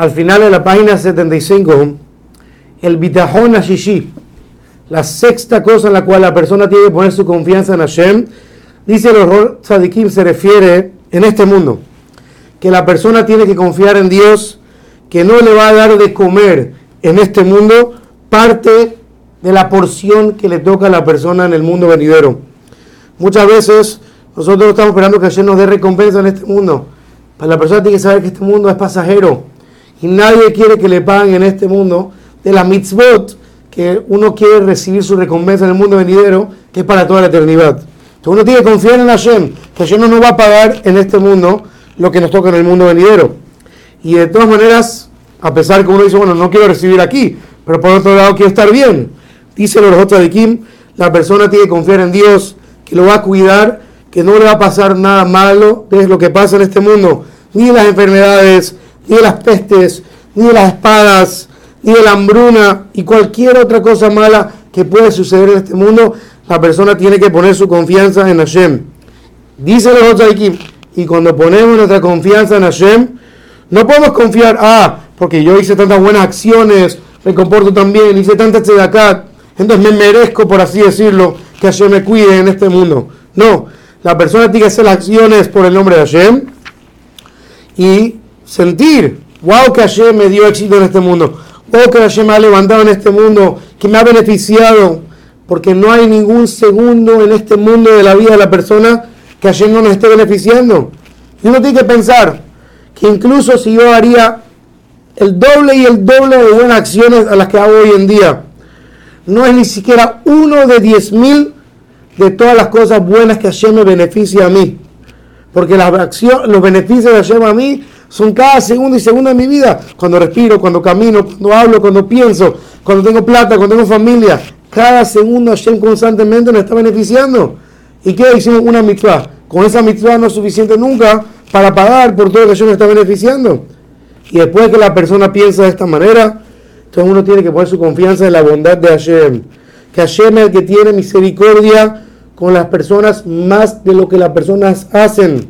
al final de la página 75, el bitajón ashishi, la sexta cosa en la cual la persona tiene que poner su confianza en Hashem, dice los tzadikim, se refiere en este mundo, que la persona tiene que confiar en Dios, que no le va a dar de comer en este mundo parte de la porción que le toca a la persona en el mundo venidero. Muchas veces nosotros estamos esperando que Hashem nos dé recompensa en este mundo. Pero la persona tiene que saber que este mundo es pasajero. Y nadie quiere que le paguen en este mundo de la mitzvot que uno quiere recibir su recompensa en el mundo venidero, que es para toda la eternidad. Entonces uno tiene que confiar en Hashem, que Hashem no nos va a pagar en este mundo lo que nos toca en el mundo venidero. Y de todas maneras, a pesar que uno dice, bueno, no quiero recibir aquí, pero por otro lado quiero estar bien. Dice los otros de Kim, la persona tiene que confiar en Dios, que lo va a cuidar, que no le va a pasar nada malo de lo que pasa en este mundo, ni las enfermedades, ni de las pestes, ni de las espadas, ni de la hambruna y cualquier otra cosa mala que puede suceder en este mundo, la persona tiene que poner su confianza en Hashem. Dice los otros aquí, y cuando ponemos nuestra confianza en Hashem, no podemos confiar, ah, porque yo hice tantas buenas acciones, me comporto tan bien, hice tantas tzedakat, entonces me merezco, por así decirlo, que Hashem me cuide en este mundo. No, la persona tiene que hacer las acciones por el nombre de Hashem y sentir, wow, que Hashem me dio éxito en este mundo, oh, que Hashem me ha levantado en este mundo, que me ha beneficiado, porque no hay ningún segundo en este mundo de la vida de la persona que Hashem no nos esté beneficiando. Y uno tiene que pensar que incluso si yo haría el doble y el doble de buenas acciones a las que hago hoy en día, no es ni siquiera uno de diez mil de todas las cosas buenas que Hashem me beneficia a mí. Porque las acciones, los beneficios de Hashem a mí son cada segundo y segundo de mi vida. Cuando respiro, cuando camino, cuando hablo, cuando pienso, cuando tengo plata, cuando tengo familia. Cada segundo Hashem constantemente me está beneficiando. ¿Y qué hicimos? Una mitzvah. Con esa mitzvah no es suficiente nunca para pagar por todo lo que Hashem me está beneficiando. Y después que la persona piensa de esta manera, entonces uno tiene que poner su confianza en la bondad de Hashem. Que Hashem es el que tiene misericordia con las personas más de lo que las personas hacen.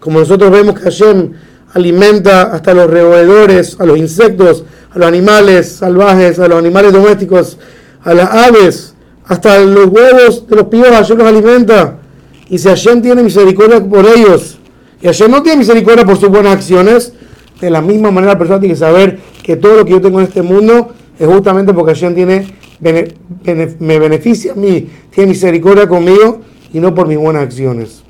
Como nosotros vemos que Hashem alimenta hasta los roedores, a los insectos, a los animales salvajes, a los animales domésticos, a las aves, hasta los huevos de los pibos Hashem los alimenta. Y si Hashem tiene misericordia por ellos, y Hashem no tiene misericordia por sus buenas acciones, de la misma manera la persona tiene que saber que todo lo que yo tengo en este mundo es justamente porque Hashem tiene, me beneficia a mí, tiene misericordia conmigo y no por mis buenas acciones.